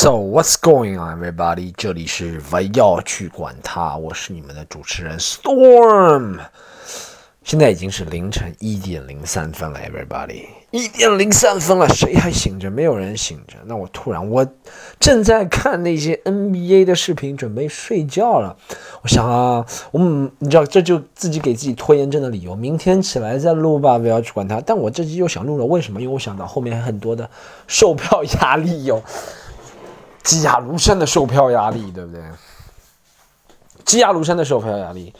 So what's going on, everybody？这里是不要去管它，我是你们的主持人 Storm。现在已经是凌晨一点零三分了，everybody，一点零三分了，谁还醒着？没有人醒着。那我突然，我正在看那些 NBA 的视频，准备睡觉了。我想啊，我你知道，这就自己给自己拖延症的理由。明天起来再录吧，不要去管它。但我这集又想录了，为什么？因为我想到后面还很多的售票压力哟，积压如山的售票压力，对不对？积压如山的售票压力，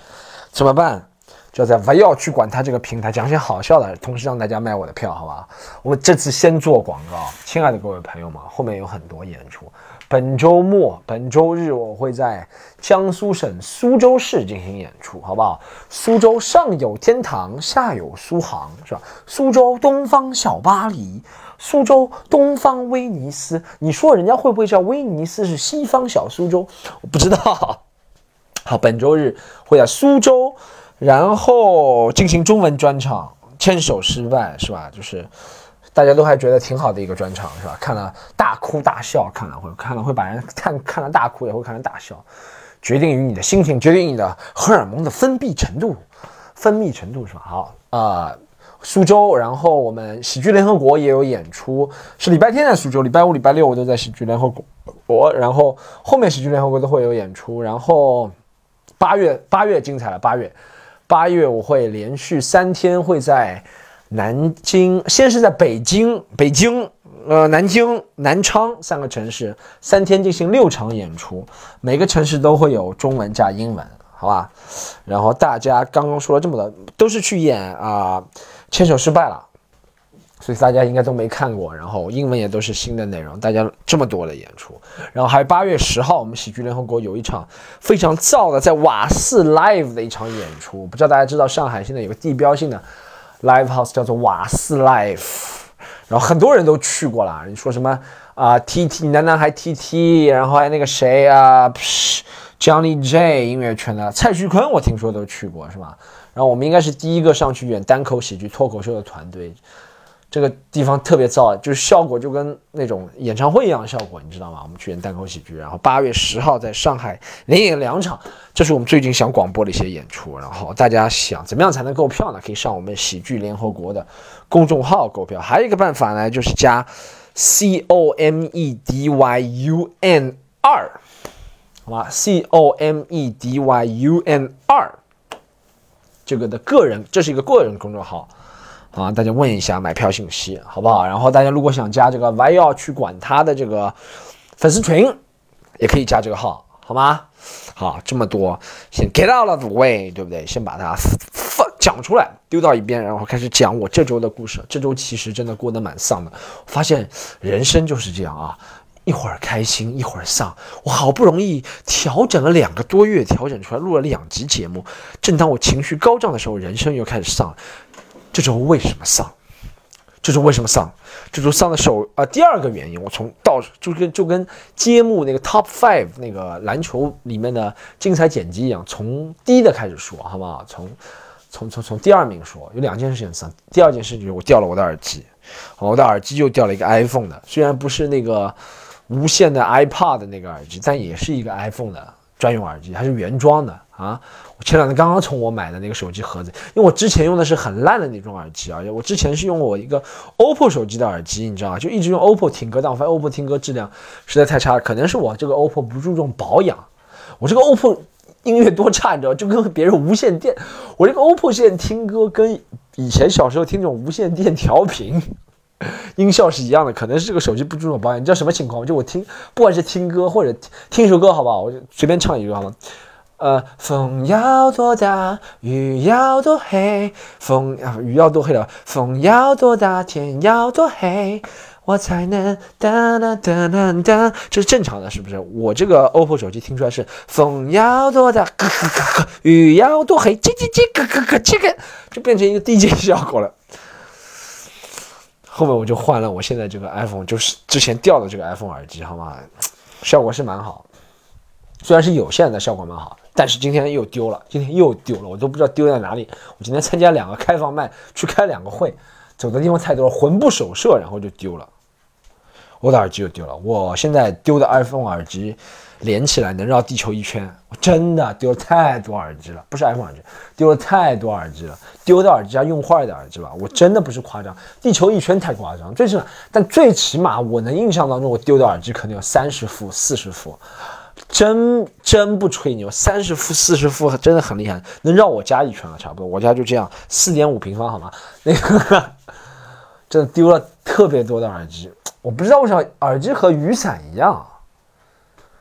怎么办？就在不要去管他这个平台讲些好笑的，同时让大家卖我的票，好吧？我们这次先做广告，亲爱的各位朋友们，后面有很多演出。本周末，本周日我会在江苏省苏州市进行演出，好不好？苏州上有天堂，下有苏杭，是吧？苏州东方小巴黎，苏州东方威尼斯。你说人家会不会叫威尼斯是西方小苏州？我不知道。好，本周日会在苏州。然后进行中文专场，牵手失败是吧？就是大家都还觉得挺好的一个专场是吧？看了大哭大笑，看了会看了会把人看看了大哭也会看了大笑，决定于你的心情，决定你的荷尔蒙的分泌程度，分泌程度是吧？好啊，苏州，然后我们喜剧联合国也有演出，是礼拜天在苏州，礼拜五、礼拜六我都在喜剧联合国，然后后面喜剧联合国都会有演出，然后八月八月精彩了，八月。八月我会连续三天会在南京，先是在北京、北京、呃南京、南昌三个城市，三天进行六场演出，每个城市都会有中文加英文，好吧？然后大家刚刚说了这么多，都是去演啊，牵手失败了。所以大家应该都没看过，然后英文也都是新的内容。大家这么多的演出，然后还有八月十号，我们喜剧联合国有一场非常燥的在瓦斯 Live 的一场演出。不知道大家知道上海现在有个地标性的 Live House 叫做瓦斯 Live，然后很多人都去过了。你说什么啊？TT 男男孩 TT，然后还那个谁啊？Johnny J 音乐圈的蔡徐坤，我听说都去过是吧？然后我们应该是第一个上去演单口喜剧脱口秀的团队。这个地方特别燥，就是效果就跟那种演唱会一样的效果，你知道吗？我们去演单口喜剧，然后八月十号在上海连演两场，这是我们最近想广播的一些演出。然后大家想怎么样才能购票呢？可以上我们喜剧联合国的公众号购票。还有一个办法呢，就是加 C O M E D Y U N 二，好吧？C O M E D Y U N 二，这个的个人，这是一个个人公众号。啊，大家问一下买票信息，好不好？然后大家如果想加这个 Y 要去管他的这个粉丝群，也可以加这个号，好吗？好，这么多，先 get out of the way，对不对？先把它放讲出来，丢到一边，然后开始讲我这周的故事。这周其实真的过得蛮丧的，发现人生就是这样啊，一会儿开心，一会儿丧。我好不容易调整了两个多月，调整出来录了两集节目，正当我情绪高涨的时候，人生又开始丧。这周为什么丧？这周为什么丧？这周丧的首啊，第二个原因，我从到就跟就跟揭幕那个 Top Five 那个篮球里面的精彩剪辑一样，从低的开始说，好不好？从从从从第二名说，有两件事情丧。第二件事情就是，我掉了我的耳机，我的耳机又掉了一个 iPhone 的，虽然不是那个无线的 iPod 的那个耳机，但也是一个 iPhone 的专用耳机，还是原装的啊。我前两天刚刚从我买的那个手机盒子，因为我之前用的是很烂的那种耳机啊，我之前是用我一个 OPPO 手机的耳机，你知道吗？就一直用 OPPO 听歌，但我发现 OPPO 听歌质量实在太差了，可能是我这个 OPPO 不注重保养。我这个 OPPO 音乐多差，你知道，就跟别人无线电，我这个 OPPO 线听歌跟以前小时候听那种无线电调频 音效是一样的，可能是这个手机不注重保养。你知道什么情况？就我听，不管是听歌或者听一首歌，好不好？我就随便唱一句好吗？呃，风要多大，雨要多黑，风啊，雨要多黑了，风要多大，天要多黑，我才能哒哒哒哒哒，这是正常的，是不是？我这个 OPPO 手机听出来是风要多大，咯咯咯咯，雨要多黑，叽叽叽，咯咯咯，这个就变成一个 DJ 效果了。后面我就换了我现在这个 iPhone，就是之前掉的这个 iPhone 耳机，好吗？效果是蛮好，虽然是有线的，效果蛮好。但是今天又丢了，今天又丢了，我都不知道丢在哪里。我今天参加两个开放麦，去开两个会，走的地方太多了，魂不守舍，然后就丢了。我的耳机又丢了。我现在丢的 iPhone 耳机连起来能绕地球一圈，我真的丢了太多耳机了，不是 iPhone 耳机，丢了太多耳机了，丢的耳机加用坏的耳机吧，我真的不是夸张，地球一圈太夸张，最起码，但最起码我能印象当中，我丢的耳机可能有三十副、四十副。真真不吹牛，三十副、四十副真的很厉害，能绕我家一圈了，差不多。我家就这样，四点五平方，好吗？那个 真的丢了特别多的耳机，我不知道为啥耳机和雨伞一样，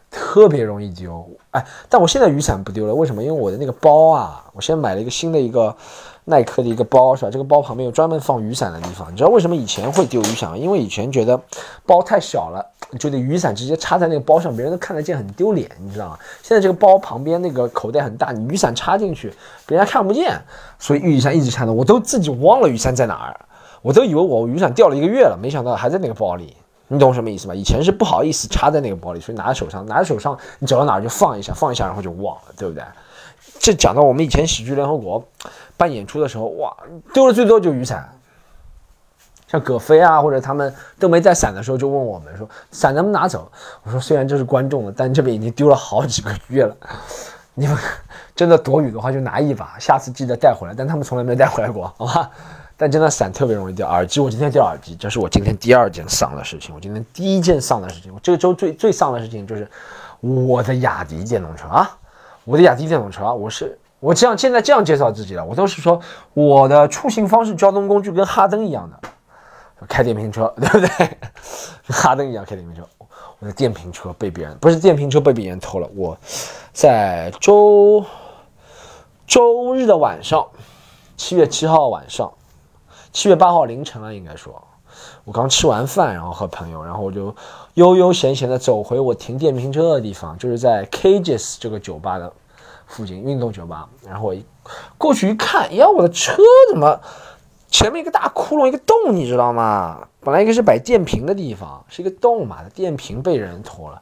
特别容易丢。哎，但我现在雨伞不丢了，为什么？因为我的那个包啊，我现在买了一个新的一个耐克的一个包，是吧？这个包旁边有专门放雨伞的地方。你知道为什么以前会丢雨伞吗？因为以前觉得包太小了。就得雨伞直接插在那个包上，别人都看得见，很丢脸，你知道吗？现在这个包旁边那个口袋很大，你雨伞插进去，别人看不见，所以雨伞一直插着，我都自己忘了雨伞在哪儿，我都以为我雨伞掉了一个月了，没想到还在那个包里，你懂什么意思吗？以前是不好意思插在那个包里，所以拿在手上，拿在手上，你走到哪儿就放一下，放一下，然后就忘了，对不对？这讲到我们以前喜剧联合国办演出的时候，哇，丢的最多就雨伞。像葛飞啊，或者他们都没带伞的时候，就问我们说伞能不能拿走？我说虽然这是观众的，但这边已经丢了好几个月了。你们 真的躲雨的话，就拿一把，下次记得带回来。但他们从来没带回来过，好吧？但真的伞特别容易掉。耳机，我今天掉耳机，这是我今天第二件丧的事情。我今天第一件丧的事情，我这个周最最丧的事情就是我的雅迪电动车啊，我的雅迪电动车啊，我是我这样现在这样介绍自己了，我都是说我的出行方式、交通工具跟哈登一样的。开电瓶车，对不对？哈登一样开电瓶车。我的电瓶车被别人不是电瓶车被别人偷了。我在周周日的晚上，七月七号晚上，七月八号凌晨了，应该说，我刚吃完饭，然后和朋友，然后我就悠悠闲闲的走回我停电瓶车的地方，就是在 Cages 这个酒吧的附近运动酒吧。然后我过去一看，呀，我的车怎么？前面一个大窟窿，一个洞，你知道吗？本来应该是摆电瓶的地方，是一个洞嘛，电瓶被人偷了。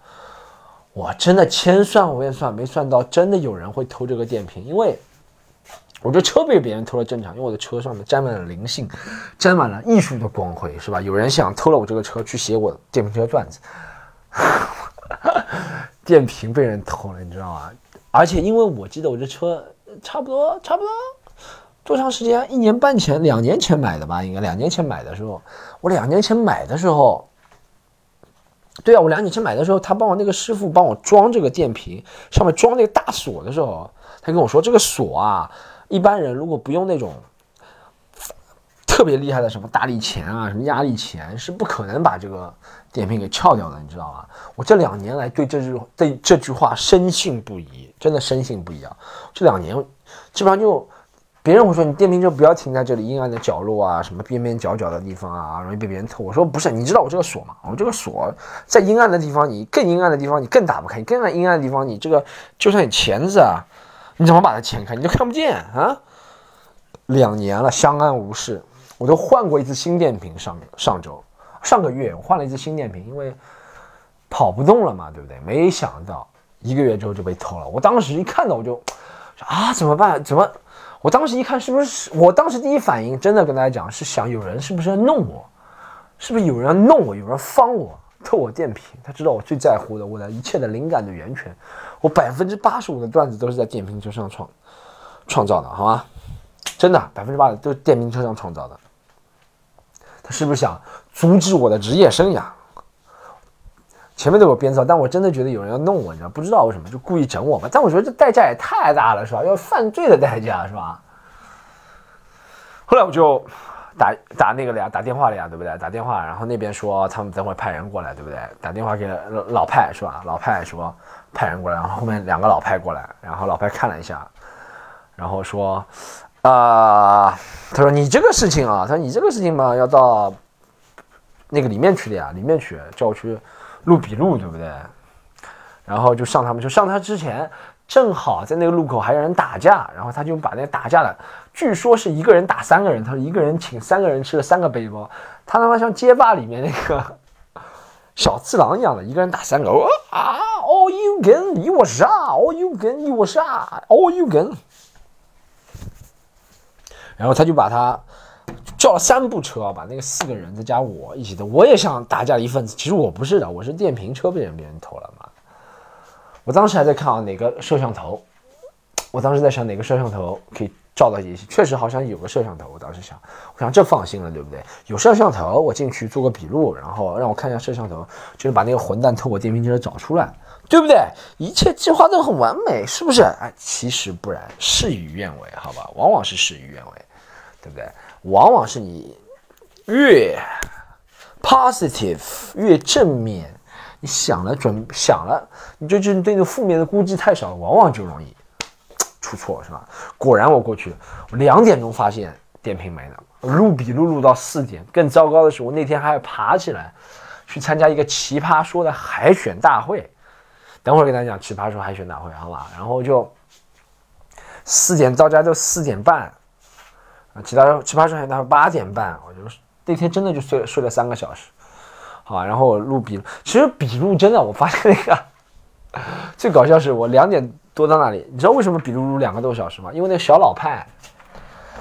我真的千算万算没算到，真的有人会偷这个电瓶，因为我这车被别人偷了正常，因为我的车上面沾满了灵性，沾满了艺术的光辉，是吧？有人想偷了我这个车去写我电瓶车段子，电瓶被人偷了，你知道吗？而且因为我记得我这车差不多，差不多。多长时间？一年半前、两年前买的吧，应该两年前买的时候，我两年前买的时候，对啊，我两年前买的时候，他帮我那个师傅帮我装这个电瓶，上面装那个大锁的时候，他跟我说，这个锁啊，一般人如果不用那种特别厉害的什么大力钳啊、什么压力钳，是不可能把这个电瓶给撬掉的，你知道吗？我这两年来对这句对这句话深信不疑，真的深信不疑啊！这两年基本上就。别人会说你电瓶车不要停在这里阴暗的角落啊，什么边边角角的地方啊，容易被别人偷。我说不是，你知道我这个锁吗？我这个锁在阴暗的地方，你更阴暗的地方你更打不开，你更阴暗的地方你这个就算你钳子啊，你怎么把它钳开？你都看不见啊！两年了相安无事，我都换过一次新电瓶。上上周上个月我换了一次新电瓶，因为跑不动了嘛，对不对？没想到一个月之后就被偷了。我当时一看到我就啊，怎么办？怎么？我当时一看，是不是？我当时第一反应，真的跟大家讲，是想有人是不是要弄我？是不是有人要弄我？有人方我偷我电瓶？他知道我最在乎的，我的一切的灵感的源泉，我百分之八十五的段子都是在电瓶车上创创造的，好吗？真的，百分之八十都是电瓶车上创造的。他是不是想阻止我的职业生涯？前面都有编造，但我真的觉得有人要弄我，你知道不知道为什么就故意整我吧？但我觉得这代价也太大了，是吧？要犯罪的代价，是吧？后来我就打打那个了呀，打电话了呀，对不对？打电话，然后那边说他们等会派人过来，对不对？打电话给老派是吧？老派说派人过来，然后后面两个老派过来，然后老派看了一下，然后说啊，他说你这个事情啊，他说你这个事情嘛，要到那个里面去的呀，里面去叫我去。录笔录对不对？然后就上他们，就上他之前，正好在那个路口还有人打架，然后他就把那个打架的，据说是一个人打三个人，他说一个人请三个人吃了三个背包，他他妈像街霸里面那个 小次郎一样的，一个人打三个，啊，all you can，你我杀，all you can，你我杀，all you can，然后他就把他。叫了三部车，把那个四个人再加我一起的，我也想打架一份子。其实我不是的，我是电瓶车被人别人偷了嘛。我当时还在看啊，哪个摄像头？我当时在想哪个摄像头可以照到一些，确实好像有个摄像头。我当时想，我想这放心了，对不对？有摄像头，我进去做个笔录，然后让我看一下摄像头，就是把那个混蛋偷我电瓶车找出来，对不对？一切计划都很完美，是不是？哎，其实不然，事与愿违，好吧？往往是事与愿违，对不对？往往是你越 positive 越正面。你想了准想了，你就就对那负面的估计太少了，往往就容易出错，是吧？果然我过去，我两点钟发现电瓶没了，录笔录录到四点。更糟糕的是，我那天还要爬起来去参加一个奇葩说的海选大会。等会儿给大家讲奇葩说海选大会，好吧？然后就四点到家都四点半啊，其他奇葩说海选大会八点半，我就那天真的就睡睡了三个小时。好，然后我录笔录，其实笔录真的，我发现那个最搞笑是我两点多到那里，你知道为什么笔录录两个多小时吗？因为那小老派，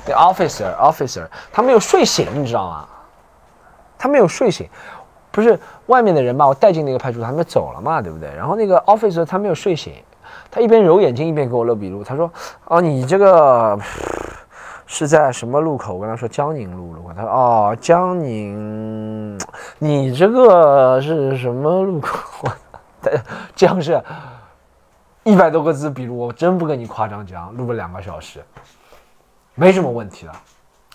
那 officer officer 他没有睡醒，你知道吗？他没有睡醒，不是外面的人把我带进那个派出所，他们走了嘛，对不对？然后那个 officer 他没有睡醒，他一边揉眼睛一边给我录笔录，他说：“哦，你这个。”是在什么路口？我跟他说江宁路路口。他说哦，江宁，你这个是什么路口？江是一百多个字笔录，我真不跟你夸张讲，录了两个小时，没什么问题的。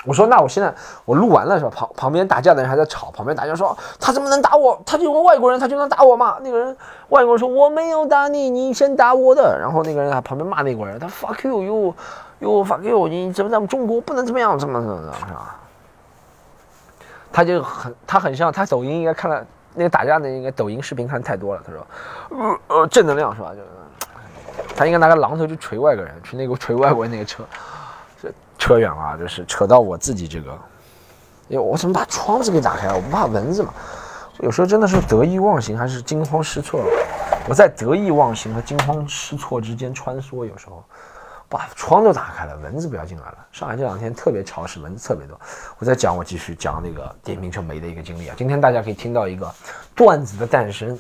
我说那我现在我录完了是吧？旁旁边打架的人还在吵，旁边打架说他怎么能打我？他就个外国人，他就能打我吗？那个人外国人说我没有打你，你先打我的。然后那个人在旁边骂那国人，他 fuck you you。哟，fuck you！你怎么在我们中国不能怎么样？怎么怎么怎么是吧？他就很，他很像，他抖音应该看了那个打架的那个抖音视频看太多了。他说，呃呃，正能量是吧？就他应该拿个榔头去锤外国人，去那个锤外国人那个车，这扯远了，就是扯到我自己这个。哎，我怎么把窗子给打开了？我不怕蚊子嘛？有时候真的是得意忘形还是惊慌失措？我在得意忘形和惊慌失措之间穿梭，有时候。把窗都打开了，蚊子不要进来了。上海这两天特别潮湿，蚊子特别多。我在讲，我继续讲那个电瓶车没的一个经历啊。今天大家可以听到一个段子的诞生，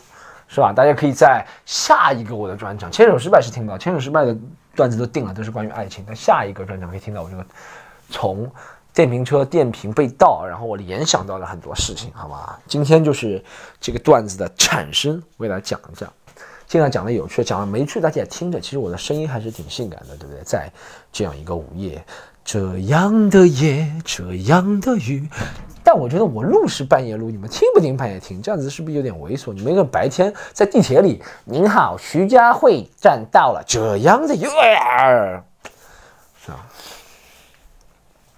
是吧？大家可以在下一个我的专场《牵手失败》是听不到，《牵手失败》的段子都定了，都是关于爱情。但下一个专场可以听到我这个从电瓶车电瓶被盗，然后我联想到了很多事情，好吗？今天就是这个段子的产生，我给大家讲一讲。尽量讲的有趣，讲的没趣，大家也听着。其实我的声音还是挺性感的，对不对？在这样一个午夜，这样的夜，这样的雨，但我觉得我录是半夜录，你们听不听半夜听？这样子是不是有点猥琐？你们一个白天在地铁里，您好，徐家汇站到了，这样的夜，是吧？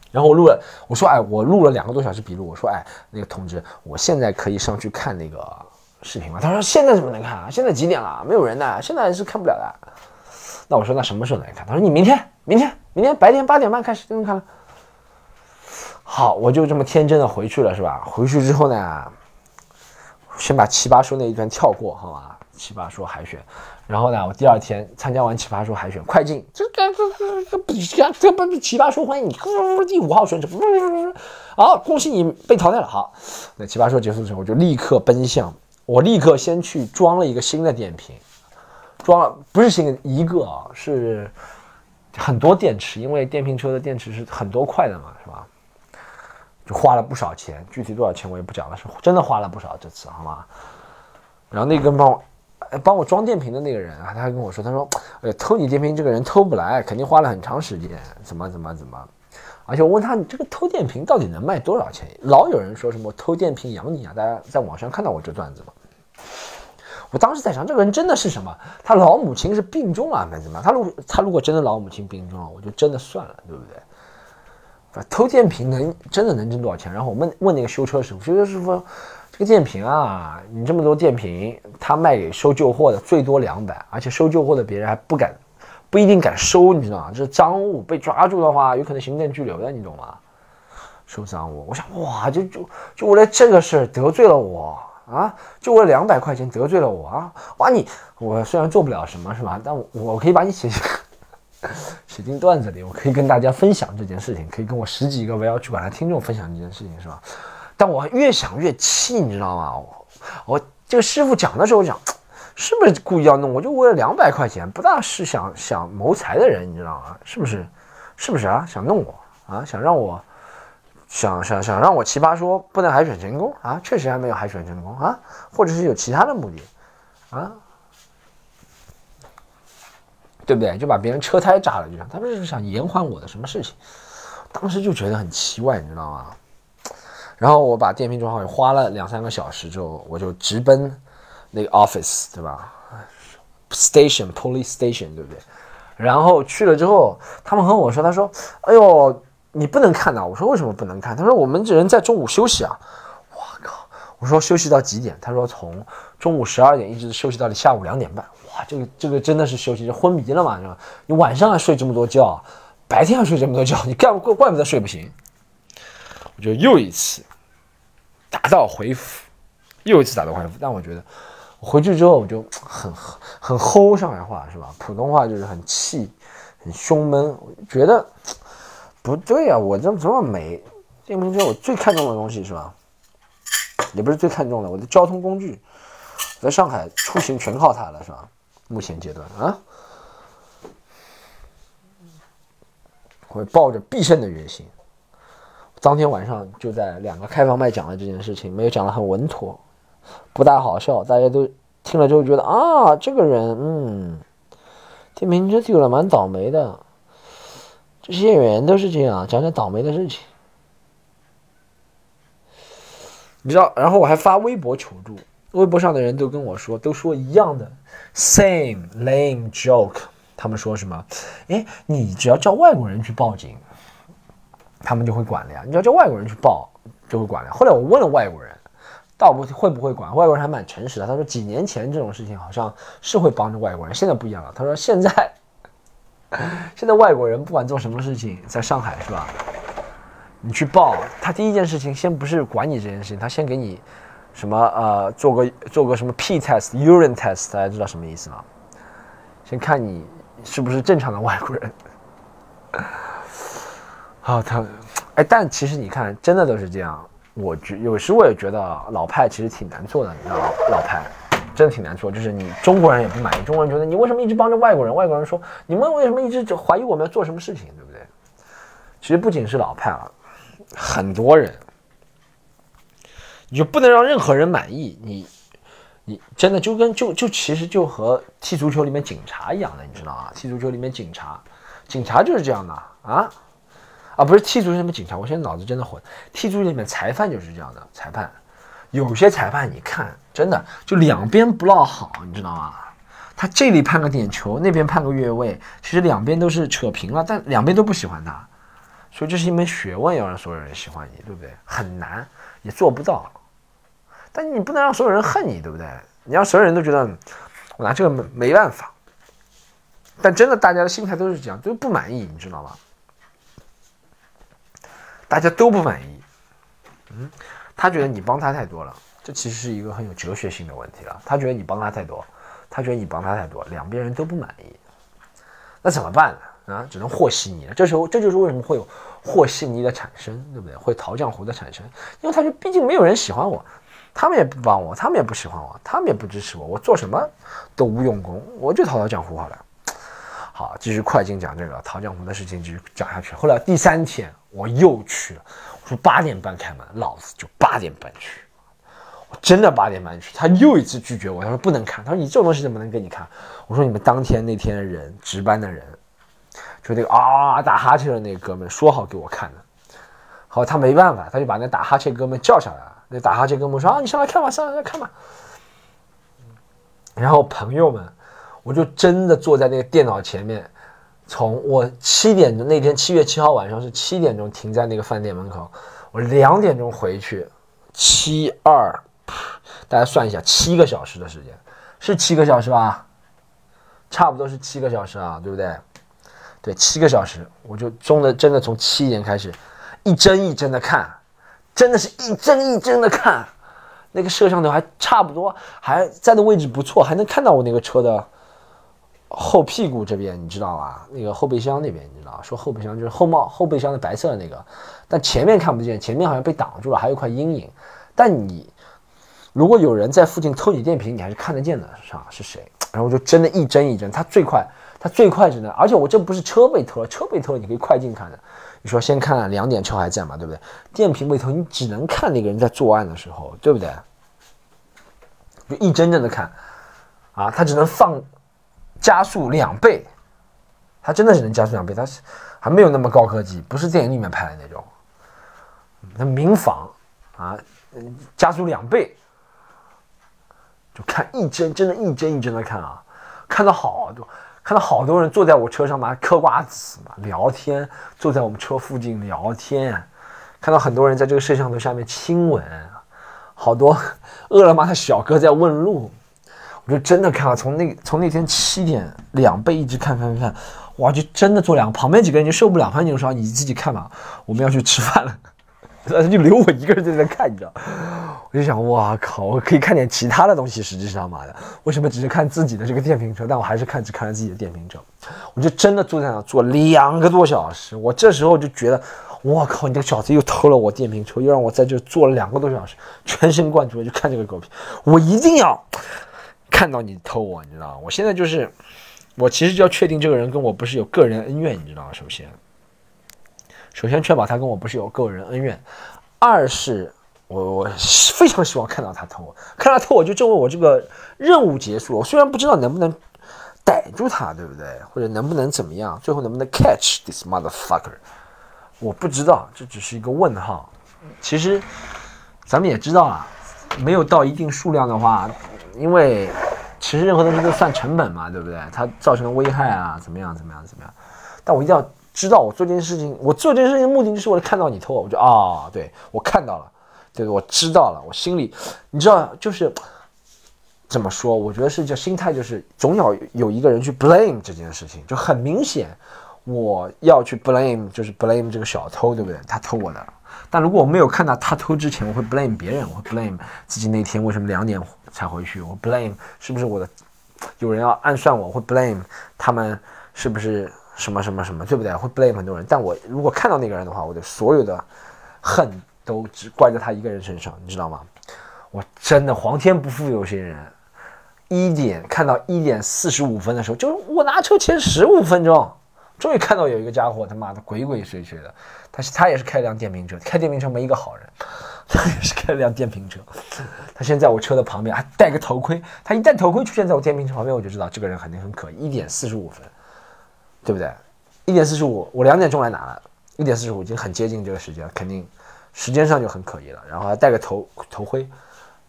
然后我录了，我说，哎，我录了两个多小时笔录，我说，哎，那个同志，我现在可以上去看那个。视频吗？他说现在怎么能看啊？现在几点了？没有人呢，现在是看不了的。那我说那什么时候能看？他说你明天，明天，明天白天八点半开始就能看了。好，我就这么天真的回去了，是吧？回去之后呢，先把奇葩说那一段跳过，好吧？奇葩说海选，然后呢，我第二天参加完奇葩说海选，快进，这个这这这比这不奇葩说欢迎你，第五号选手，好，恭喜你被淘汰了。好，那奇葩说结束之后，我就立刻奔向。我立刻先去装了一个新的电瓶，装了不是新的一个啊，是很多电池，因为电瓶车的电池是很多块的嘛，是吧？就花了不少钱，具体多少钱我也不讲了，是真的花了不少这次，好吗？然后那个帮我帮我装电瓶的那个人啊，他还跟我说，他说，哎，偷你电瓶这个人偷不来，肯定花了很长时间，怎么怎么怎么。而且我问他，你这个偷电瓶到底能卖多少钱？老有人说什么偷电瓶养你啊？大家在网上看到我这段子吗？我当时在想，这个人真的是什么？他老母亲是病重了，还是怎么？他如他如果真的老母亲病重了，我就真的算了，对不对？偷电瓶能真的能挣多少钱？然后我问问那个修车师傅，修车师傅，这个电瓶啊，你这么多电瓶，他卖给收旧货的最多两百，而且收旧货的别人还不敢，不一定敢收，你知道吗？这是赃物，被抓住的话有可能行政拘留的，你懂吗？收赃物，我想哇，就就就为了这个事得罪了我。啊，就为了两百块钱得罪了我啊！哇，你我虽然做不了什么是吧，但我我可以把你写进，写进段子里，我可以跟大家分享这件事情，可以跟我十几个围绕去管他听众分享这件事情，是吧？但我越想越气，你知道吗？我我这个师傅讲的时候讲，是不是故意要弄？我就为了两百块钱，不大是想想谋财的人，你知道吗？是不是？是不是啊？想弄我啊？想让我想想想让我奇葩说不能海选成功啊？确实还没有海选成功啊？或者是有其他的目的啊？对不对？就把别人车胎炸了，就想他们是想延缓我的什么事情？当时就觉得很奇怪，你知道吗？然后我把电瓶装好，花了两三个小时之后，我就直奔那个 office，对吧？station police station，对不对？然后去了之后，他们和我说：“他说，哎呦，你不能看呐！”我说：“为什么不能看？”他说：“我们这人在中午休息啊。”我靠！我说：“休息到几点？”他说：“从中午十二点一直休息到下午两点半。”哇，这个这个真的是休息，就昏迷了嘛，是吧？你晚上还睡这么多觉，白天还睡这么多觉，你干怪怪不得睡不醒。我就又一次打道回府，又一次打道回府。但我觉得回去之后，我就 很很齁上海话是吧？普通话就是很气，很胸闷。觉得 不对啊，我这这么美，电瓶车我最看重的东西是吧？也不是最看重的，我的交通工具，在上海出行全靠它了是吧？目前阶段啊，会抱着必胜的决心。当天晚上就在两个开房麦讲了这件事情，没有讲得很稳妥，不大好笑，大家都听了之后觉得啊，这个人嗯，天平车丢了蛮倒霉的。这些演员都是这样讲讲倒霉的事情，你知道？然后我还发微博求助。微博上的人都跟我说，都说一样的，same lame joke。他们说什么？哎，你只要叫外国人去报警，他们就会管了呀。你要叫外国人去报，就会管了。后来我问了外国人，倒不会不会管？外国人还蛮诚实的，他说几年前这种事情好像是会帮着外国人，现在不一样了。他说现在，现在外国人不管做什么事情，在上海是吧？你去报，他第一件事情先不是管你这件事情，他先给你。什么呃，做个做个什么 P test、urine test，大家知道什么意思吗？先看你是不是正常的外国人。好，他哎，但其实你看，真的都是这样。我觉有时我也觉得老派其实挺难做的，你知道吗？老派真的挺难做，就是你中国人也不满意，中国人觉得你为什么一直帮着外国人？外国人说你们为什么一直怀疑我们要做什么事情，对不对？其实不仅是老派啊，很多人。你就不能让任何人满意，你，你真的就跟就就其实就和踢足球里面警察一样的，你知道啊？踢足球里面警察，警察就是这样的啊，啊不是踢足球里面警察，我现在脑子真的混。踢足球里面裁判就是这样的，裁判，有些裁判你看真的就两边不落好，你知道吗？他这里判个点球，那边判个越位，其实两边都是扯平了，但两边都不喜欢他，所以这是一门学问，要让所有人喜欢你，对不对？很难，也做不到。但你不能让所有人恨你，对不对？你让所有人都觉得我拿这个没没办法。但真的，大家的心态都是这样，都不满意，你知道吗？大家都不满意。嗯，他觉得你帮他太多了，这其实是一个很有哲学性的问题了。他觉得你帮他太多，他觉得你帮他太多，两边人都不满意。那怎么办呢？啊，只能和稀泥了。这时候，这就是为什么会有和稀泥的产生，对不对？会桃浆糊的产生，因为他就毕竟没有人喜欢我。他们也不帮我，他们也不喜欢我，他们也不支持我，我做什么都无用功，我就逃到江湖好了。好，继续快进讲这个逃江湖的事情，继续讲下去。后来第三天我又去了，我说八点半开门，老子就八点半去。我真的八点半去，他又一次拒绝我，他说不能看，他说你这种东西怎么能给你看？我说你们当天那天的人值班的人，就那个啊打哈欠的那个哥们说好给我看的。好，他没办法，他就把那打哈欠哥们叫下来了。那打哈欠哥们说啊，你上来看吧，上来看吧。然后朋友们，我就真的坐在那个电脑前面，从我七点钟那天七月七号晚上是七点钟停在那个饭店门口，我两点钟回去，七二，大家算一下，七个小时的时间，是七个小时吧？差不多是七个小时啊，对不对？对，七个小时，我就真的真的从七点开始，一帧一帧的看。真的是一帧一帧的看，那个摄像头还差不多，还在的位置不错，还能看到我那个车的后屁股这边，你知道吧？那个后备箱那边，你知道？说后备箱就是后帽后备箱的白色那个，但前面看不见，前面好像被挡住了，还有一块阴影。但你如果有人在附近偷你电瓶，你还是看得见的，是吧？是谁？然后就真的一帧一帧，他最快，他最快只能，而且我这不是车被偷了，车被偷了你可以快进看的。你说先看两点车还在嘛，对不对？电瓶被偷，你只能看那个人在作案的时候，对不对？就一帧帧的看，啊，他只能放加速两倍，他真的只能加速两倍，他是还没有那么高科技，不是电影里面拍的那种，那民房啊，加速两倍。就看一帧，真的，一帧一帧的看啊，看到好多，看到好多人坐在我车上嘛，嗑瓜子嘛，聊天，坐在我们车附近聊天，看到很多人在这个摄像头下面亲吻，好多饿了么的小哥在问路，我就真的看了，从那从那天七点两倍一直看看看，哇，就真的坐两，旁边几个人就受不了，反正就说你自己看吧，我们要去吃饭了。他就留我一个人在那看，你知道？我就想，哇靠，我可以看点其他的东西。实际上，妈的，为什么只是看自己的这个电瓶车？但我还是看只看了自己的电瓶车。我就真的坐在那坐两个多小时。我这时候就觉得，我靠，你这个小子又偷了我电瓶车，又让我在这坐了两个多小时，全神贯注的去看这个狗屁。我一定要看到你偷我，你知道？我现在就是，我其实就要确定这个人跟我不是有个人恩怨，你知道吗？首先。首先确保他跟我不是有个人恩怨，二是我我非常希望看到他偷我，看到他偷我就证明我这个任务结束了。我虽然不知道能不能逮住他，对不对？或者能不能怎么样，最后能不能 catch this motherfucker，我不知道，这只是一个问号。其实咱们也知道啊，没有到一定数量的话，因为其实任何东西都算成本嘛，对不对？它造成的危害啊，怎么样怎么样怎么样？但我一定要。知道我做这件事情，我做这件事情的目的就是为了看到你偷我，我就啊，对我看到了，对我知道了，我心里，你知道就是怎么说？我觉得是叫心态，就是总要有一个人去 blame 这件事情，就很明显，我要去 blame，就是 blame 这个小偷，对不对？他偷我的。但如果我没有看到他偷之前，我会 blame 别人，我会 blame 自己那天为什么两点才回去，我 blame 是不是我的有人要暗算我，会 blame 他们是不是？什么什么什么，对不对？会 blame 很多人，但我如果看到那个人的话，我的所有的恨都只怪在他一个人身上，你知道吗？我真的皇天不负有心人，一点看到一点四十五分的时候，就是我拿车前十五分钟，终于看到有一个家伙他妈的鬼鬼祟祟的，他他也是开辆电瓶车，开电瓶车没一个好人，他 也是开了辆电瓶车，他现在我车的旁边还戴个头盔，他一戴头盔出现在我电瓶车旁边，我就知道这个人肯定很可疑。一点四十五分。对不对？一点四十五，我两点钟来拿了，一点四十五已经很接近这个时间了，肯定时间上就很可疑了。然后还戴个头头盔，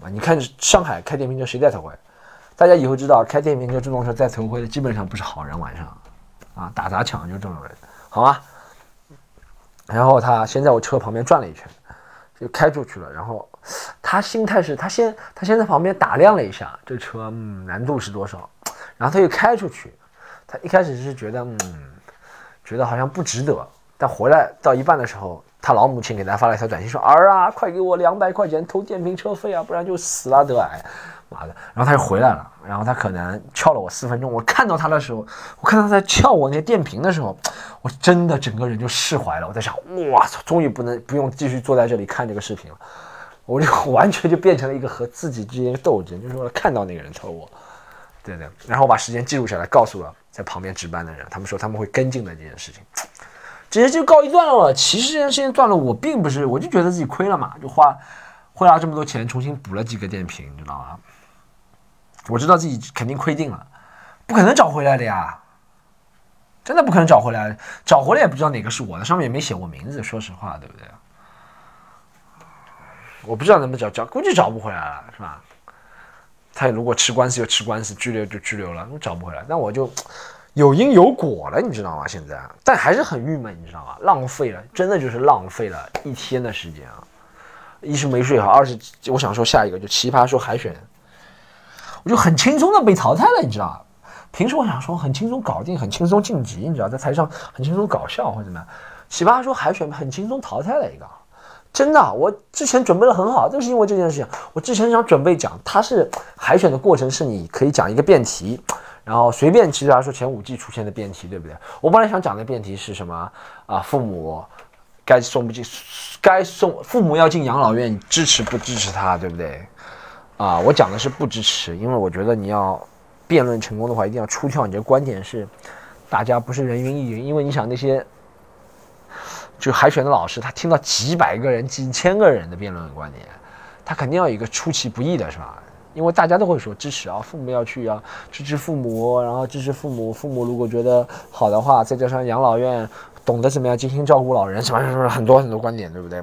啊，你看上海开电瓶车谁戴头盔？大家以后知道，开电瓶车、电动车戴头盔的基本上不是好人，晚上啊打砸抢就这种人，好吗？然后他先在我车旁边转了一圈，就开出去了。然后他心态是他先他先在旁边打量了一下这车，嗯，难度是多少？然后他又开出去。他一开始是觉得，嗯，觉得好像不值得，但回来到一半的时候，他老母亲给他发了一条短信说：“儿啊，快给我两百块钱偷电瓶车费啊，不然就死了得癌，妈的！”然后他就回来了，然后他可能撬了我四分钟。我看到他的时候，我看到他在撬我那电瓶的时候，我真的整个人就释怀了。我在想，哇操，终于不能不用继续坐在这里看这个视频了，我就 完全就变成了一个和自己之间的斗争，就是说看到那个人偷我，对对，然后我把时间记录下来，告诉了。在旁边值班的人，他们说他们会跟进的这件事情，直接就告一段落了。其实这件事情断了，我并不是，我就觉得自己亏了嘛，就花花了这么多钱重新补了几个电瓶，你知道吗？我知道自己肯定亏定了，不可能找回来的呀，真的不可能找回来，找回来也不知道哪个是我的，上面也没写我名字，说实话，对不对？我不知道能不能找找，估计找不回来了，是吧？他如果吃官司就吃官司，拘留就拘留了，我找不回来。那我就有因有果了，你知道吗？现在，但还是很郁闷，你知道吗？浪费了，真的就是浪费了一天的时间啊！一是没睡好，二是我想说下一个就奇葩说海选，我就很轻松的被淘汰了，你知道？平时我想说很轻松搞定，很轻松晋级，你知道，在台上很轻松搞笑或者怎么样，奇葩说海选很轻松淘汰了一个。真的，我之前准备的很好，就是因为这件事情。我之前想准备讲，它是海选的过程，是你可以讲一个辩题，然后随便其他说前五季出现的辩题，对不对？我本来想讲的辩题是什么啊？父母该送不进，该送父母要进养老院，支持不支持他，对不对？啊，我讲的是不支持，因为我觉得你要辩论成功的话，一定要出挑你的观点是大家不是人云亦云，因为你想那些就海选的老师，他听到几百个人、几千个人的辩论观点，他肯定要有一个出其不意的，是吧？因为大家都会说支持啊，父母要去啊，支持父母，然后支持父母，父母如果觉得好的话，再加上养老院。懂得怎么样精心照顾老人，什么什么很多很多观点，对不对？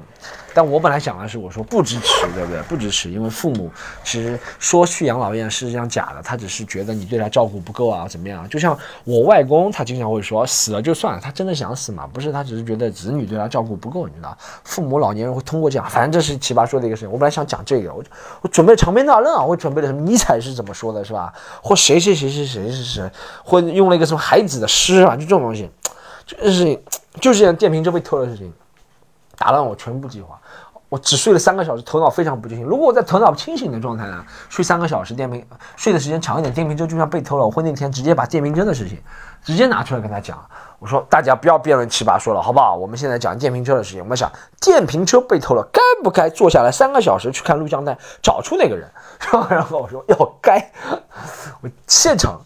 但我本来想的是，我说不支持，对不对？不支持，因为父母其实说去养老院是这样假的，他只是觉得你对他照顾不够啊，怎么样？就像我外公，他经常会说死了就算了，他真的想死吗？不是，他只是觉得子女对他照顾不够，你知道？父母老年人会通过这样，反正这是奇葩说的一个事情。我本来想讲这个，我我准备长篇大论啊，我准备了什么尼采是怎么说的，是吧？或谁谁谁谁谁是谁，或用了一个什么孩子的诗啊，就这种东西。这是就是像电瓶车被偷的事情，打乱我全部计划。我只睡了三个小时，头脑非常不清醒。如果我在头脑清醒的状态呢，睡三个小时，电瓶睡的时间长一点，电瓶车就算被偷了，我会那天直接把电瓶车的事情直接拿出来跟他讲。我说大家不要辩论奇葩说了，好不好？我们现在讲电瓶车的事情。我们想电瓶车被偷了，该不该坐下来三个小时去看录像带，找出那个人？然后我说要该，我现场。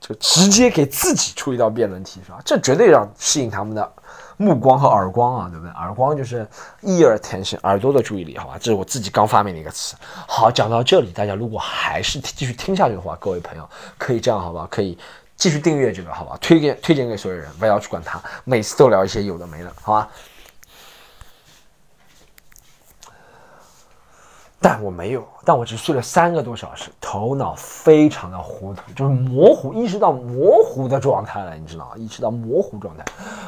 就直接给自己出一道辩论题是吧？这绝对让吸引他们的目光和耳光啊，对不对？耳光就是 ear attention，耳朵的注意力，好吧？这是我自己刚发明的一个词。好，讲到这里，大家如果还是继续听下去的话，各位朋友可以这样，好吧？可以继续订阅这个，好吧？推荐推荐给所有人，不要去管他，每次都聊一些有的没的，好吧？但我没有，但我只睡了三个多小时，头脑非常的糊涂，就是模糊，意识到模糊的状态了，你知道？意识到模糊状态，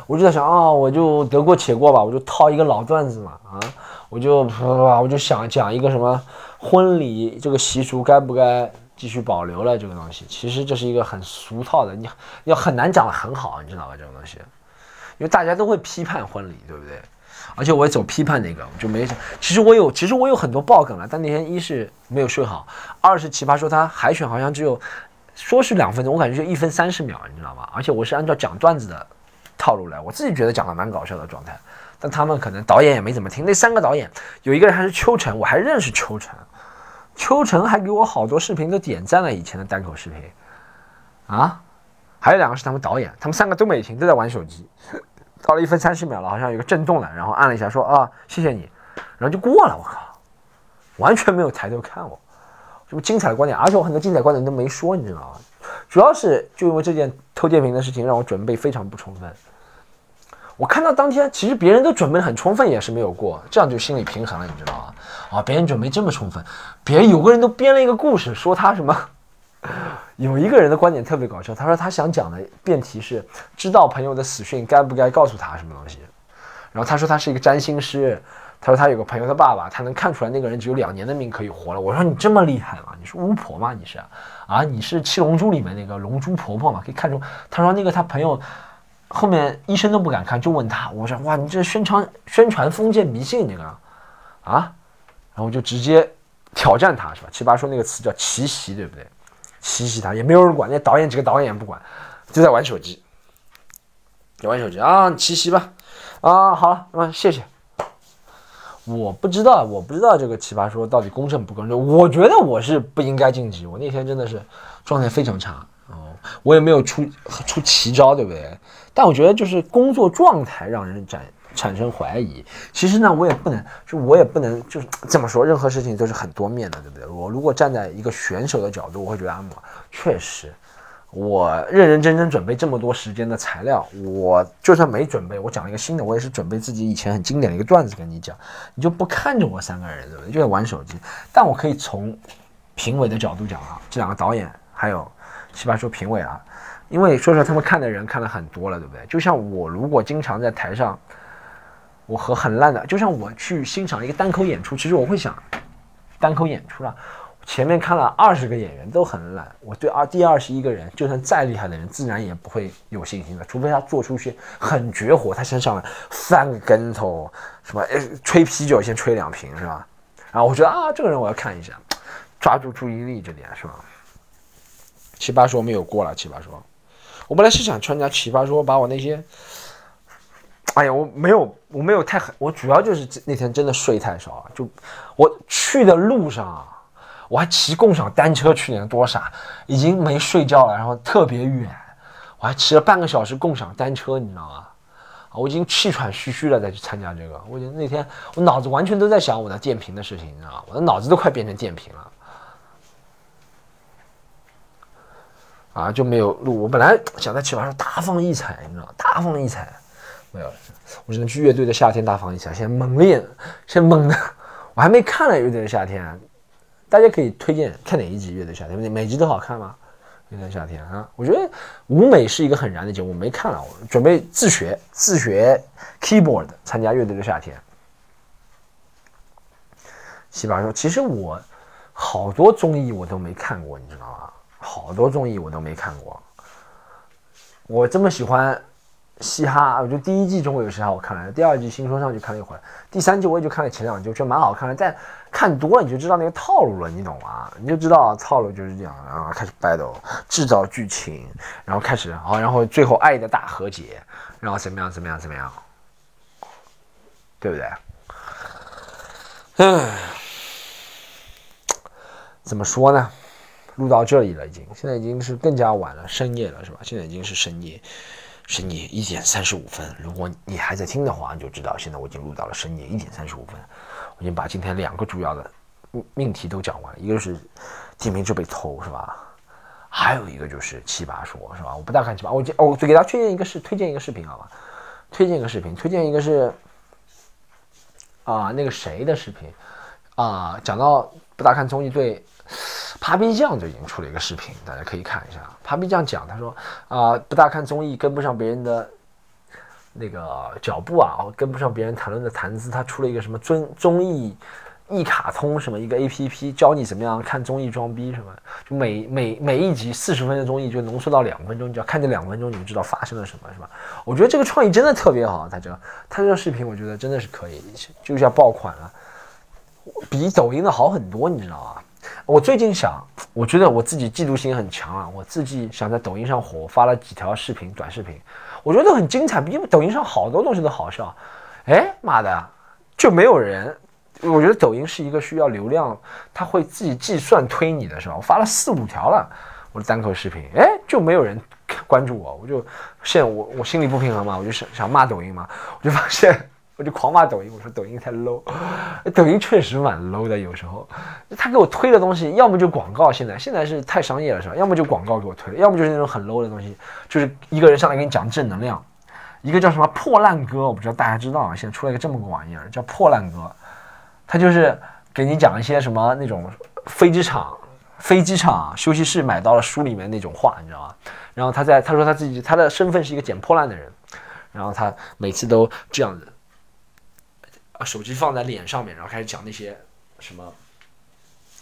我就在想啊，我就得过且过吧，我就套一个老段子嘛，啊，我就啪，我就想讲一个什么婚礼这个习俗该不该继续保留了这个东西，其实这是一个很俗套的，你要很难讲的很好，你知道吧？这种东西，因为大家都会批判婚礼，对不对？而且我也走批判那个，我就没想。其实我有，其实我有很多爆梗了，但那天一是没有睡好，二是奇葩说他海选好像只有说是两分钟，我感觉就一分三十秒，你知道吗？而且我是按照讲段子的套路来，我自己觉得讲的蛮搞笑的状态，但他们可能导演也没怎么听。那三个导演有一个人还是秋晨，我还认识秋晨，秋晨还给我好多视频都点赞了以前的单口视频啊，还有两个是他们导演，他们三个都没听，都在玩手机。到了一分三十秒了，好像有个震动了，然后按了一下，说啊，谢谢你，然后就过了。我靠，完全没有抬头看我，什么精彩的观点，而且我很多精彩观点都没说，你知道吗？主要是就因为这件偷电瓶的事情，让我准备非常不充分。我看到当天，其实别人都准备的很充分，也是没有过，这样就心理平衡了，你知道吗？啊，别人准备这么充分，别有个人都编了一个故事，说他什么。有一个人的观点特别搞笑，他说他想讲的辩题是知道朋友的死讯该不该告诉他什么东西。然后他说他是一个占星师，他说他有个朋友的爸爸，他能看出来那个人只有两年的命可以活了。我说你这么厉害吗？你是巫婆吗？你是啊？你是七龙珠里面那个龙珠婆婆吗？可以看出？他说那个他朋友后面医生都不敢看，就问他。我说哇，你这宣传宣传封建迷信那个啊？然后就直接挑战他，是吧？奇葩说那个词叫奇袭，对不对？嘻嘻，他也没有人管，那导演几个导演也不管，就在玩手机，就玩手机啊，七夕吧，啊，好了，那谢谢。我不知道，我不知道这个奇葩说到底公正不公正。我觉得我是不应该晋级，我那天真的是状态非常差哦，我也没有出出奇招，对不对？但我觉得就是工作状态让人展。产生怀疑，其实呢，我也不能，就我也不能，就是这么说，任何事情都是很多面的，对不对？我如果站在一个选手的角度，我会觉得，啊，确实，我认认真真准备这么多时间的材料，我就算没准备，我讲一个新的，我也是准备自己以前很经典的一个段子跟你讲，你就不看着我三个人，对不对？就在玩手机。但我可以从评委的角度讲啊，这两个导演还有奇葩说评委啊，因为说实话，他们看的人看了很多了，对不对？就像我如果经常在台上。我和很烂的，就像我去欣赏一个单口演出，其实我会想，单口演出了，前面看了二十个演员都很烂，我对二第二十一个人，就算再厉害的人，自然也不会有信心的，除非他做出些很绝活，他先上来翻个跟头，什么吹啤酒先吹两瓶是吧？然后我觉得啊，这个人我要看一下，抓住注意力这点是吧？奇葩说没有过了，奇葩说。我本来是想参加奇葩说，把我那些，哎呀，我没有，我没有太狠，我主要就是那天真的睡太少了，就我去的路上啊，我还骑共享单车去年多傻，已经没睡觉了，然后特别远，我还骑了半个小时共享单车，你知道吗？啊，我已经气喘吁吁了再去参加这个，我觉得那天我脑子完全都在想我的电瓶的事情，你知道吗？我的脑子都快变成电瓶了。啊，就没有录。我本来想在奇葩说大放异彩，你知道吗？大放异彩，没有，我只能去乐队的夏天大放异彩。现在猛练，现在猛的，我还没看了乐队的夏天。大家可以推荐看哪一集乐队夏天？每集都好看吗？乐队的夏天啊，我觉得舞美是一个很燃的节目，我没看了，我准备自学自学 keyboard 参加乐队的夏天。奇葩说，其实我好多综艺我都没看过，你知道吗？好多综艺我都没看过，我这么喜欢嘻哈，我觉得第一季《中国有嘻哈》我看了，第二季《新说唱》就看了一会儿，第三季我也就看了前两集，我觉得蛮好看的。但看多了你就知道那个套路了，你懂吗？你就知道套路就是这样，然后开始 battle，制造剧情，然后开始好，然后最后爱的大和解，然后怎么样怎么样怎么样，对不对？嗯，怎么说呢？录到这里了，已经，现在已经是更加晚了，深夜了，是吧？现在已经是深夜，深夜一点三十五分。如果你还在听的话，你就知道现在我已经录到了深夜一点三十五分。我已经把今天两个主要的命题都讲完了，一个是地名就被偷，是吧？还有一个就是奇葩说，是吧？我不大看奇葩，我我给大家推荐一个是推荐一个视频，好吧？推荐一个视频，推荐一个是啊，那个谁的视频啊？讲到不大看综艺对。Papi 酱就已经出了一个视频，大家可以看一下。Papi 酱讲，他说啊，不大看综艺，跟不上别人的那个脚步啊，跟不上别人谈论的谈资。他出了一个什么综综艺一卡通什么一个 A P P，教你怎么样看综艺装逼什么。就每每每一集四十分钟综艺就浓缩到两分钟，你只要看这两分钟，你就知道发生了什么，是吧？我觉得这个创意真的特别好。他这个他这个视频，我觉得真的是可以，就像爆款了，比抖音的好很多，你知道啊？我最近想，我觉得我自己嫉妒心很强啊！我自己想在抖音上火，发了几条视频、短视频，我觉得很精彩，比抖音上好多东西都好笑。哎妈的，就没有人。我觉得抖音是一个需要流量，它会自己计算推你的，是吧？我发了四五条了，我的单口视频，哎，就没有人关注我，我就现在我我心里不平衡嘛，我就想想骂抖音嘛，我就发现。我就狂骂抖音，我说抖音太 low，抖音确实蛮 low 的，有时候他给我推的东西，要么就广告，现在现在是太商业了，是吧？要么就广告给我推，要么就是那种很 low 的东西，就是一个人上来给你讲正能量，一个叫什么破烂哥，我不知道大家知道啊，现在出了一个这么个玩意儿叫破烂哥，他就是给你讲一些什么那种飞机场、飞机场休息室买到了书里面那种话，你知道吗？然后他在他说他自己他的身份是一个捡破烂的人，然后他每次都这样子。手机放在脸上面，然后开始讲那些什么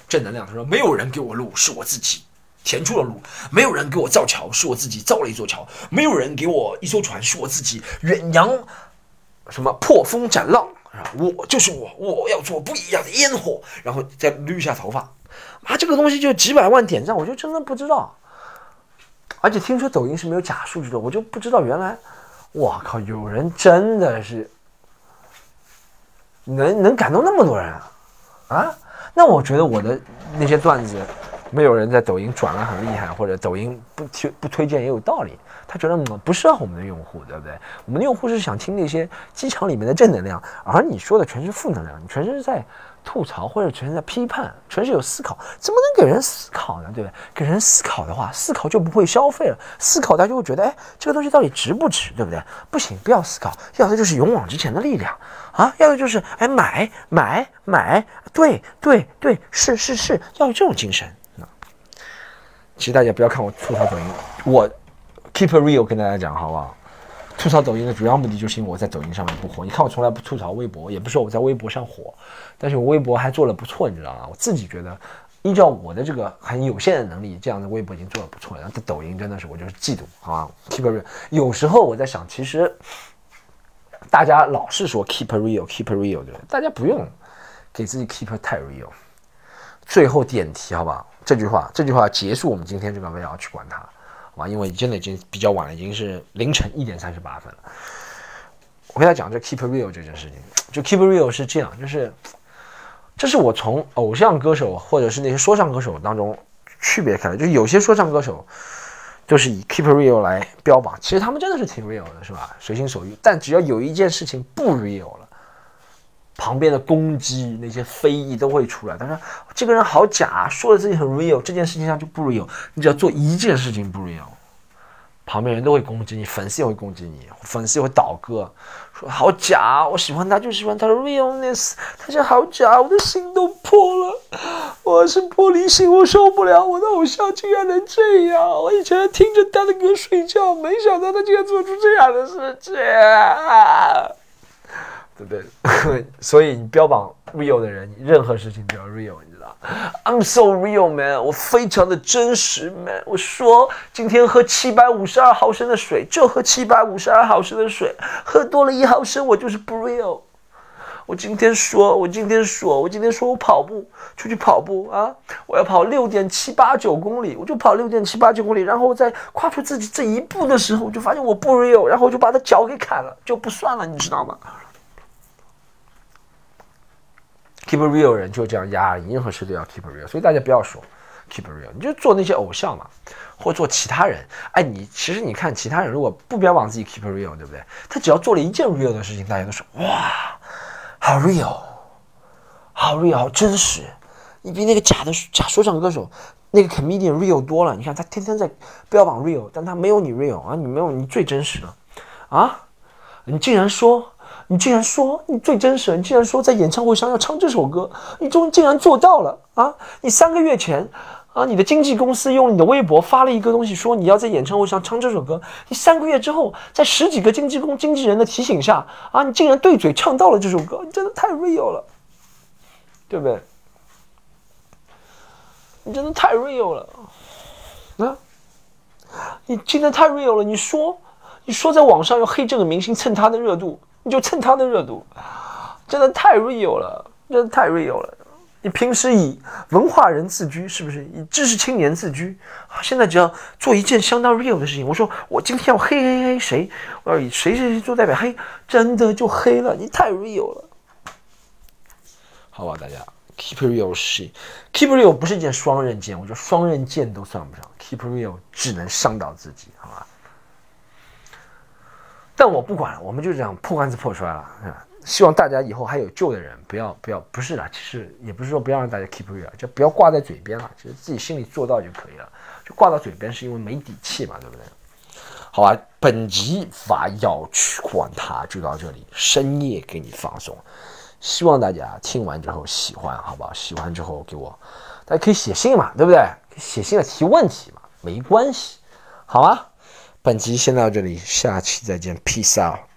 正能量。他说：“没有人给我路，是我自己填出了路；没有人给我造桥，是我自己造了一座桥；没有人给我一艘船，是我自己远洋什么破风斩浪啊！我就是我，我要做不一样的烟火。然后再捋一下头发，妈，这个东西就几百万点赞，我就真的不知道。而且听说抖音是没有假数据的，我就不知道原来，我靠，有人真的是。”能能感动那么多人啊？啊，那我觉得我的那些段子，没有人在抖音转了很厉害，或者抖音不推不推荐也有道理。他觉得我不适合我们的用户，对不对？我们的用户是想听那些机场里面的正能量，而你说的全是负能量，你全是在。吐槽或者全是在批判，全是有思考，怎么能给人思考呢？对不对？给人思考的话，思考就不会消费了。思考，大家就会觉得，哎，这个东西到底值不值？对不对？不行，不要思考，要的就是勇往直前的力量啊！要的就是，哎，买买买，对对对，是是是，要有这种精神。其实大家不要看我吐槽抖音，我 keep it real 跟大家讲，好不好？吐槽抖音的主要目的就是因为我在抖音上面不火。你看我从来不吐槽微博，也不是我在微博上火，但是我微博还做了不错，你知道吗？我自己觉得，依照我的这个很有限的能力，这样的微博已经做的不错了。然后抖音真的是我就是嫉妒，好吧？Keep real。有时候我在想，其实大家老是说 keep real，keep real，对大家不用给自己 keep 太 real。最后点题，好不好？这句话，这句话结束我们今天这个，不要去管它，啊？因为真的已经比较晚了，已经是凌晨一点三十八分了。我跟他讲，这 keep real 这件事情，就 keep real 是这样，就是，这是我从偶像歌手或者是那些说唱歌手当中区别开来，就有些说唱歌手就是以 keep real 来标榜，其实他们真的是挺 real 的，是吧？随心所欲，但只要有一件事情不 real。旁边的攻击那些非议都会出来。他说：“这个人好假，说的自己很 real，这件事情上就不 real。你只要做一件事情不 real，旁边人都会攻击你，粉丝也会攻击你，粉丝也会倒戈，说好假，我喜欢他就喜欢他的 realness，他说好假，我的心都破了，我是玻璃心，我受不了，我的偶像竟然能这样。我以前听着他的歌睡觉，没想到他竟然做出这样的事情。”对不对？所以你标榜 real 的人，任何事情都要 real，你知道？I'm so real man，我非常的真实 man。我说今天喝七百五十二毫升的水，就喝七百五十二毫升的水，喝多了一毫升，我就是不 real。我今天说，我今天说，我今天说我跑步出去跑步啊，我要跑六点七八九公里，我就跑六点七八九公里，然后在跨出自己这一步的时候，我就发现我不 real，然后我就把他脚给砍了，就不算了，你知道吗？Keep real 人就这样压抑，任何事都要 keep real，所以大家不要说 keep real，你就做那些偶像嘛，或做其他人。哎，你其实你看其他人如果不标榜自己 keep real，对不对？他只要做了一件 real 的事情，大家都说哇，好 real，好 real，好真实。你比那个假的假说唱歌手那个 comedian real 多了。你看他天天在标榜 real，但他没有你 real 啊，你没有你最真实的啊，你竟然说。你竟然说你最真实，你竟然说在演唱会上要唱这首歌，你终竟然做到了啊！你三个月前啊，你的经纪公司用你的微博发了一个东西，说你要在演唱会上唱这首歌。你三个月之后，在十几个经纪公经纪人的提醒下啊，你竟然对嘴唱到了这首歌，你真的太 real 了，对不对？你真的太 real 了啊！你真的太 real 了，你说你说在网上要黑这个明星蹭他的热度。你就蹭他的热度，真的太 real 了，真的太 real 了。你平时以文化人自居，是不是以知识青年自居？现在只要做一件相当 real 的事情，我说我今天要黑黑黑谁，我要以谁谁谁做代表黑，真的就黑了。你太 real 了，好吧，大家 keep real 是 keep real 不是一件双刃剑，我觉得双刃剑都算不上，keep real 只能伤到自己，好吧？但我不管，我们就这样破罐子破摔了啊！希望大家以后还有救的人，不要不要，不是的，其实也不是说不要让大家 keep real，就不要挂在嘴边了，其实自己心里做到就可以了。就挂到嘴边是因为没底气嘛，对不对？好吧，本集法要去管它就到这里，深夜给你放送，希望大家听完之后喜欢，好不好？喜欢之后给我，大家可以写信嘛，对不对？写信来提问题嘛，没关系，好吗？本集先到这里，下期再见，peace out。